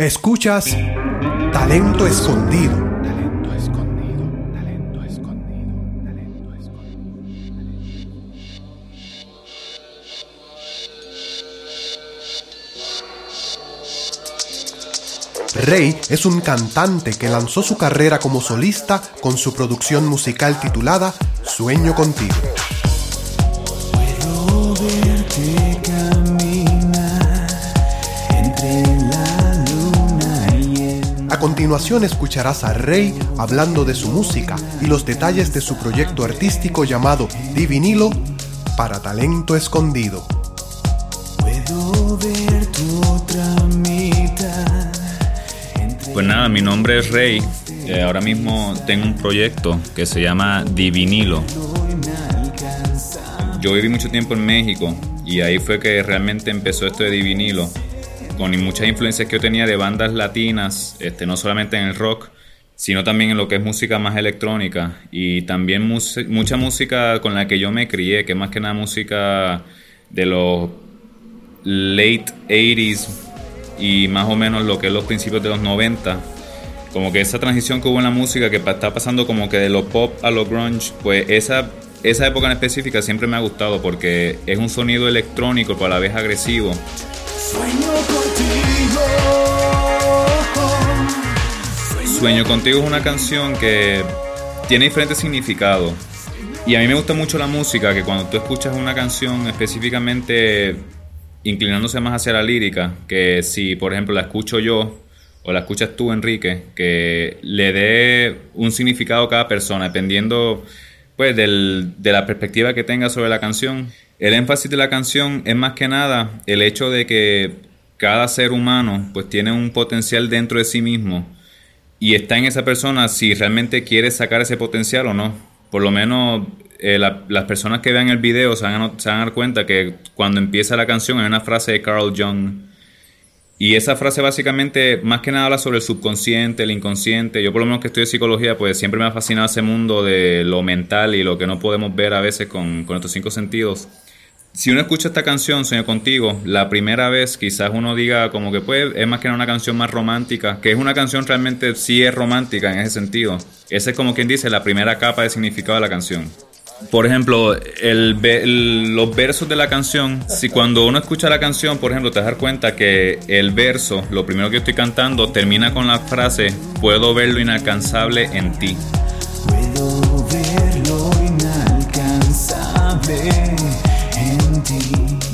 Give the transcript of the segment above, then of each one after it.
Escuchas Talento Escondido. Talento escondido, talento escondido, talento escondido. Rey es un cantante que lanzó su carrera como solista con su producción musical titulada Sueño contigo. Puedo verte A continuación escucharás a Rey hablando de su música y los detalles de su proyecto artístico llamado Divinilo para Talento Escondido. Puedo ver tu otra mitad entre Pues nada, mi nombre es Rey. Eh, ahora mismo tengo un proyecto que se llama Divinilo. Yo viví mucho tiempo en México y ahí fue que realmente empezó esto de Divinilo. Con muchas influencias que yo tenía de bandas latinas, este, no solamente en el rock, sino también en lo que es música más electrónica y también mucha música con la que yo me crié, que más que nada música de los late 80s y más o menos lo que es los principios de los 90. Como que esa transición que hubo en la música que está pasando como que de lo pop a lo grunge, pues esa, esa época en específica siempre me ha gustado porque es un sonido electrónico pero a la vez agresivo. Sueño contigo es una canción que tiene diferentes significados. Y a mí me gusta mucho la música, que cuando tú escuchas una canción específicamente inclinándose más hacia la lírica, que si por ejemplo la escucho yo o la escuchas tú Enrique, que le dé un significado a cada persona, dependiendo pues del- de la perspectiva que tenga sobre la canción. El énfasis de la canción es más que nada el hecho de que cada ser humano pues tiene un potencial dentro de sí mismo y está en esa persona si realmente quiere sacar ese potencial o no. Por lo menos eh, la- las personas que vean el video se van, a, no- se van a dar cuenta que cuando empieza la canción hay una frase de Carl Jung. Y esa frase básicamente más que nada habla sobre el subconsciente, el inconsciente. Yo por lo menos que estudio psicología, pues siempre me ha fascinado ese mundo de lo mental y lo que no podemos ver a veces con, con estos cinco sentidos. Si uno escucha esta canción, Sueño Contigo, la primera vez quizás uno diga como que pues es más que una canción más romántica, que es una canción realmente sí es romántica en ese sentido. Esa es como quien dice la primera capa de significado de la canción. Por ejemplo, el, el- los versos de la canción, si cuando uno escucha la canción, por ejemplo, te vas a dar cuenta que el verso, lo primero que estoy cantando, termina con la frase, puedo ver lo inalcanzable en ti. Puedo ver lo inalcanzable.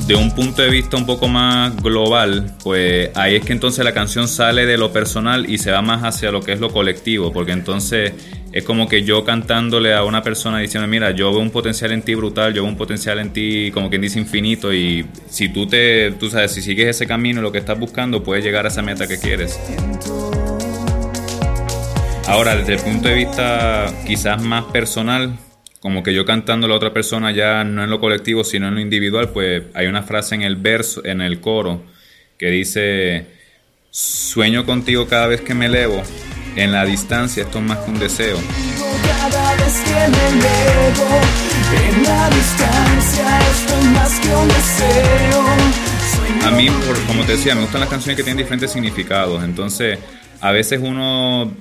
De un punto de vista un poco más global, pues ahí es que entonces la canción sale de lo personal y se va más hacia lo que es lo colectivo, porque entonces es como que yo cantándole a una persona diciendo, mira, yo veo un potencial en ti brutal, yo veo un potencial en ti como quien dice infinito y si tú te, tú sabes, si sigues ese camino y lo que estás buscando, puedes llegar a esa meta que quieres. Ahora, desde el punto de vista quizás más personal, como que yo cantando a la otra persona ya no en lo colectivo, sino en lo individual, pues hay una frase en el verso, en el coro, que dice, sueño contigo cada vez que me elevo, en la distancia esto es más que un deseo. Cada vez que me elevo en la distancia, esto es más que un deseo. A mí, por- como te decía, me gustan las canciones que tienen diferentes significados. Entonces, a veces uno,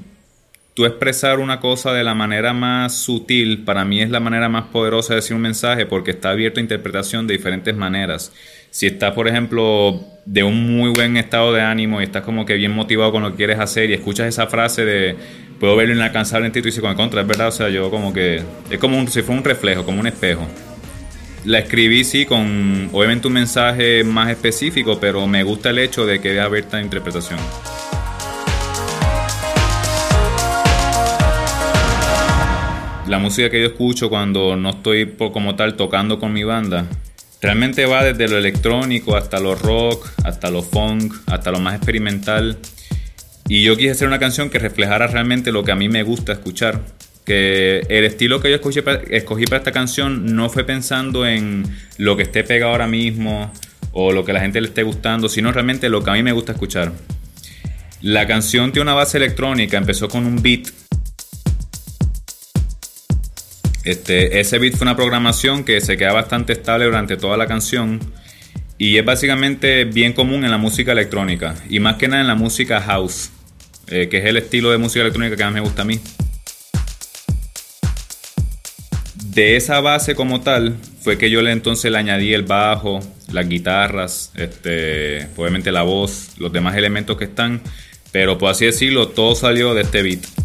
tú expresar una cosa de la manera más sutil, para mí es la manera más poderosa de decir un mensaje porque está abierto a interpretación de diferentes maneras. Si estás, por ejemplo, de un muy buen estado de ánimo y estás como que bien motivado con lo que quieres hacer y escuchas esa frase de puedo ver lo inalcanzable en ti, tú dices, con contra, es verdad, o sea, yo como que es como un, si fuera un reflejo, como un espejo. La escribí, sí, con obviamente un mensaje más específico, pero me gusta el hecho de que debe haber esta interpretación. La música que yo escucho cuando no estoy como tal tocando con mi banda, realmente va desde lo electrónico hasta lo rock, hasta lo funk, hasta lo más experimental. Y yo quise hacer una canción que reflejara realmente lo que a mí me gusta escuchar. Que el estilo que yo escogí para, esta canción no fue pensando en lo que esté pegado ahora mismo o lo que la gente le esté gustando, sino realmente lo que a mí me gusta escuchar. La canción tiene una base electrónica, empezó con un beat. Este, ese beat fue una programación que se queda bastante estable durante toda la canción. Y es básicamente bien común en la música electrónica. Y más que nada en la música house. eh, que es el estilo de música electrónica que más me gusta a mí. De esa base como tal, fue que yo le entonces le añadí el bajo, las guitarras, este, obviamente la voz, los demás elementos que están. Pero por así decirlo, todo salió de este beat.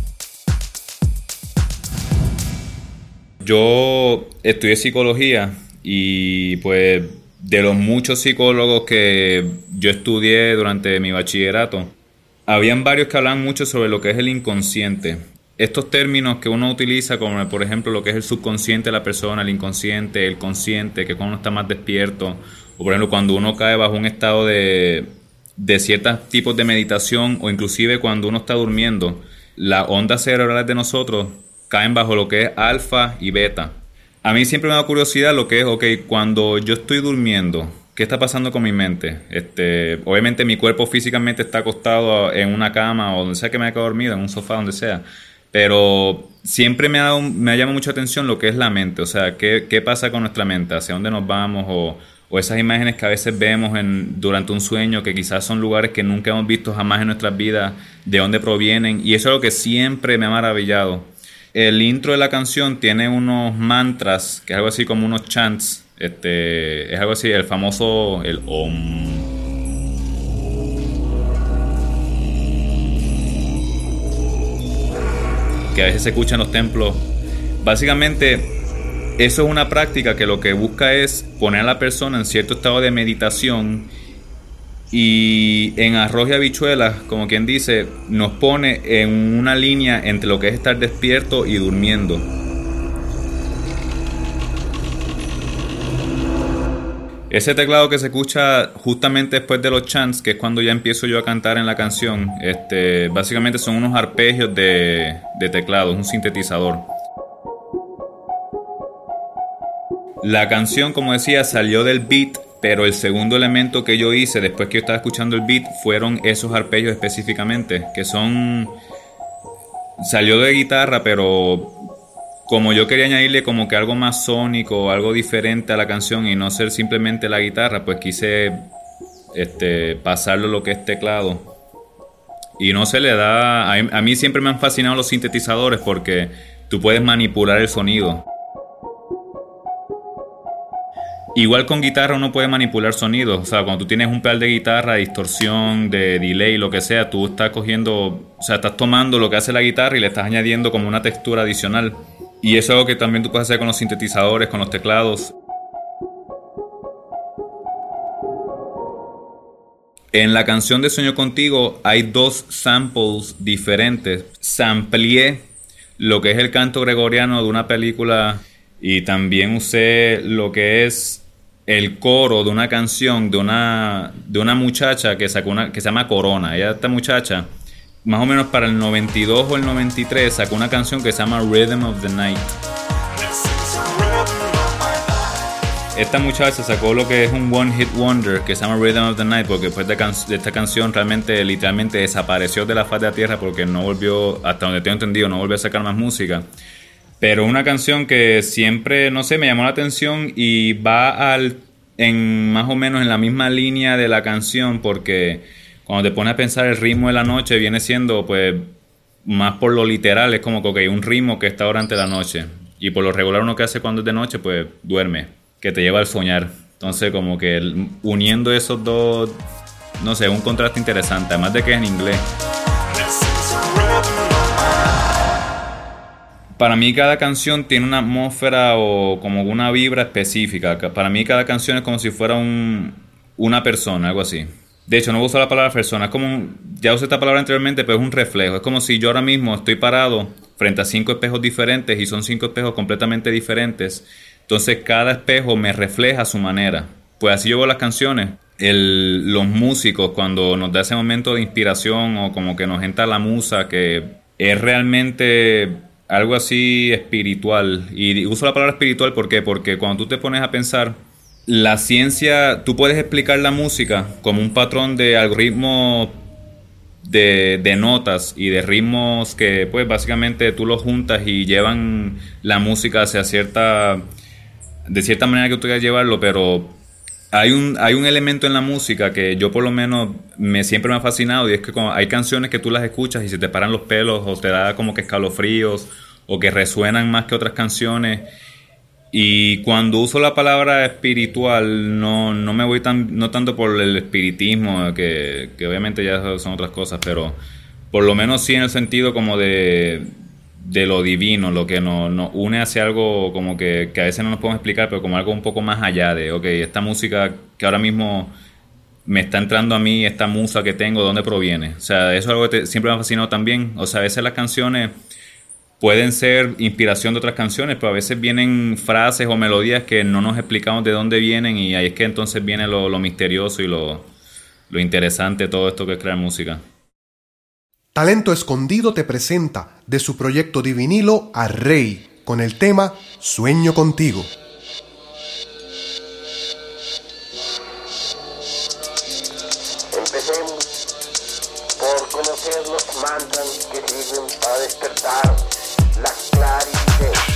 Yo estudié psicología y pues de los muchos psicólogos que yo estudié durante mi bachillerato, habían varios que hablaban mucho sobre lo que es el inconsciente. Estos términos que uno utiliza, como por ejemplo lo que es el subconsciente de la persona, el inconsciente, el consciente, que cuando uno está más despierto, o por ejemplo cuando uno cae bajo un estado de, de ciertos tipos de meditación, o inclusive cuando uno está durmiendo, las ondas cerebrales de nosotros caen bajo lo que es alfa y beta. A mí siempre me da curiosidad lo que es, ok, cuando yo estoy durmiendo, ¿qué está pasando con mi mente? Este, obviamente mi cuerpo físicamente está acostado en una cama o donde sea que me haya quedado dormido, en un sofá, donde sea. Pero siempre me ha, dado- mucha atención lo que es la mente, o sea, qué, qué pasa con nuestra mente, hacia dónde nos vamos o, o esas imágenes que a veces vemos en, durante un sueño, que quizás son lugares que nunca hemos visto jamás en nuestras vidas, de dónde provienen, y eso es lo que siempre me ha maravillado. El intro de la canción tiene unos mantras, que es algo así como unos chants, este, es algo así, el famoso, el om. que a veces se escucha en los templos. Básicamente, eso es una práctica que lo que busca es poner a la persona en cierto estado de meditación y en arroz y habichuelas, como quien dice, nos pone en una línea entre lo que es estar despierto y durmiendo. Ese teclado que se escucha justamente después de los chants, que es cuando ya empiezo yo a cantar en la canción, este, básicamente son unos arpegios de, de teclado, un sintetizador. La canción, como decía, salió del beat, pero el segundo elemento que yo hice después que yo estaba escuchando el beat fueron esos arpegios específicamente, que son... Salió de guitarra, pero como yo quería añadirle como que algo más sónico, algo diferente a la canción y no ser simplemente la guitarra, pues quise este, pasarlo lo que es teclado. Y no se le da... A, a mí siempre me han fascinado los sintetizadores porque tú puedes manipular el sonido. Igual con guitarra uno puede manipular sonidos. O sea, cuando tú tienes un pedal de guitarra, distorsión, de delay, lo que sea, tú estás cogiendo, o sea, estás tomando lo que hace la guitarra y le estás añadiendo como una textura adicional. Y eso es algo que también tú puedes hacer con los sintetizadores, con los teclados. En la canción de Sueño Contigo hay dos samples diferentes. Sampleé lo que es el canto gregoriano de una película y también usé lo que es el coro de una canción de una, de una muchacha que sacó una, que se llama Corona. Ella, esta muchacha, más o menos para el 92 o el 93, sacó una canción que se llama Rhythm of the Night. Esta muchacha sacó lo que es un One Hit Wonder que se llama Rhythm of the Night porque después de, can- de esta canción realmente literalmente desapareció de la faz de la tierra porque no volvió, hasta donde tengo entendido, no volvió a sacar más música. Pero una canción que siempre, no sé, me llamó la atención y va al, en más o menos en la misma línea de la canción porque cuando te pones a pensar el ritmo de la noche viene siendo pues más por lo literal, es como que ok, un ritmo que está durante la noche. Y por lo regular uno que hace cuando es de noche pues duerme, que te lleva al soñar. Entonces como que uniendo esos dos, no sé, un contraste interesante, además de que es en inglés. Para mí cada canción tiene una atmósfera o como una vibra específica. Ca- Para mí cada canción es como si fuera un, una persona, algo así. De hecho, no uso la palabra persona, es como, ya usé esta palabra anteriormente, pero es un reflejo. Es como si yo ahora mismo estoy parado frente a cinco espejos diferentes y son cinco espejos completamente diferentes. Entonces cada espejo me refleja a su manera. Pues así yo veo las canciones. Los músicos cuando nos da ese momento de inspiración o como que nos entra la musa que es realmente algo así espiritual. Y uso la palabra espiritual ¿por qué? porque cuando tú te pones a pensar, la ciencia, tú puedes explicar la música como un patrón de algoritmo de, de notas y de ritmos que pues básicamente tú los juntas y llevan la música hacia cierta, de cierta manera que tú quieras llevarlo, pero hay un, hay un elemento en la música que yo por lo menos me siempre me ha fascinado y es que hay canciones que tú las escuchas y se te paran los pelos o te da como que escalofríos o que resuenan más que otras canciones. Y cuando uso la palabra espiritual, no, no me voy tan, no tanto por el espiritismo, que, que obviamente ya son otras cosas, pero por lo menos sí en el sentido como de, de lo divino, lo que nos, nos une hacia algo como que, que, a veces no nos podemos explicar, pero como algo un poco más allá de, ok, esta música que ahora mismo me está entrando a mí, esta musa que tengo, ¿de dónde proviene? O sea, eso es algo que siempre me ha fascinado también. O sea, a veces las canciones pueden ser inspiración de otras canciones, pero a veces vienen frases o melodías que no nos explicamos de dónde vienen y ahí es que entonces viene lo, misterioso y lo, lo interesante todo esto que es crear música. Talento Escondido te presenta de su proyecto Divinilo a Rey con el tema Sueño contigo. Empecemos por conocer los mantras que sirven para despertar la claridad.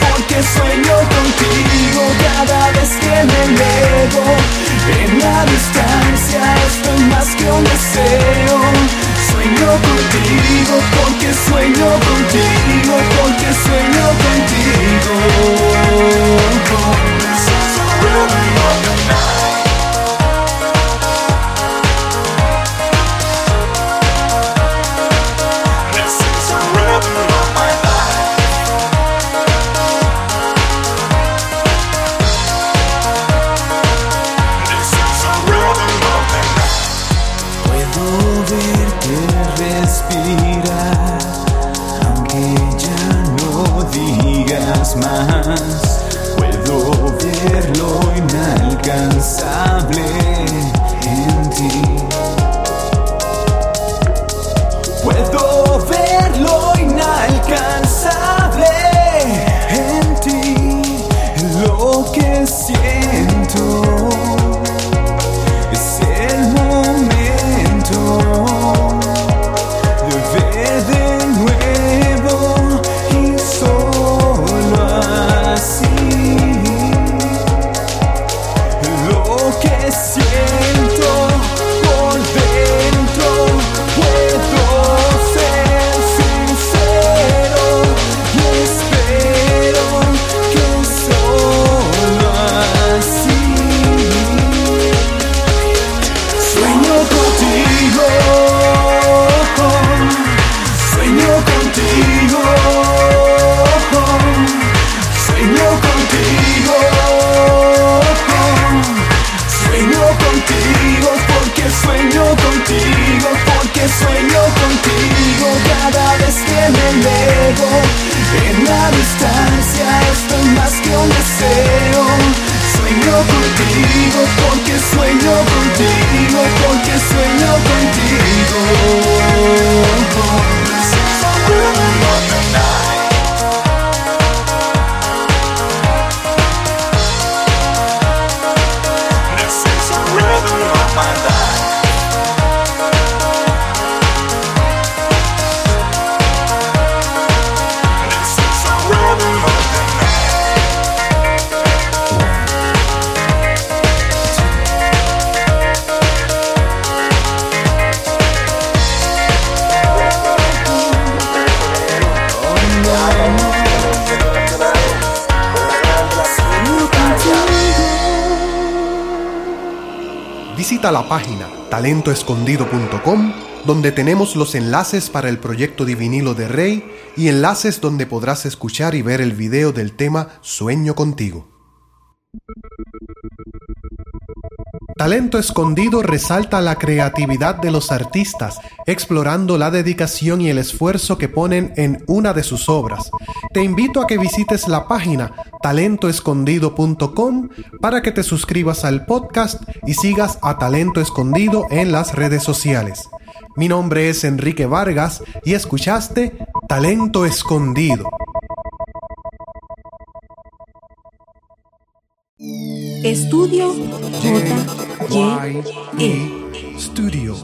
Porque sueño contigo cada vez que me elevo en la distancia esto es más que un deseo. Sueño contigo, porque sueño contigo, porque sueño contigo. sueño contigo, sueño contigo, porque sueño contigo, porque sueño contigo cada vez que me veo en la distancia, esto es más que un deseo. Sueño contigo, porque sueño contigo, porque sueño contigo. La página talentoescondido.com donde tenemos los enlaces para el proyecto Divinilo de Rey y enlaces donde podrás escuchar y ver el video del tema Sueño contigo. Talento Escondido resalta la creatividad de los artistas, explorando la dedicación y el esfuerzo que ponen en una de sus obras. Te invito a que visites la página talentoescondido.com para que te suscribas al podcast y sigas a Talento Escondido en las redes sociales. Mi nombre es Enrique Vargas y escuchaste Talento Escondido. Estudio J. Y. E. Studio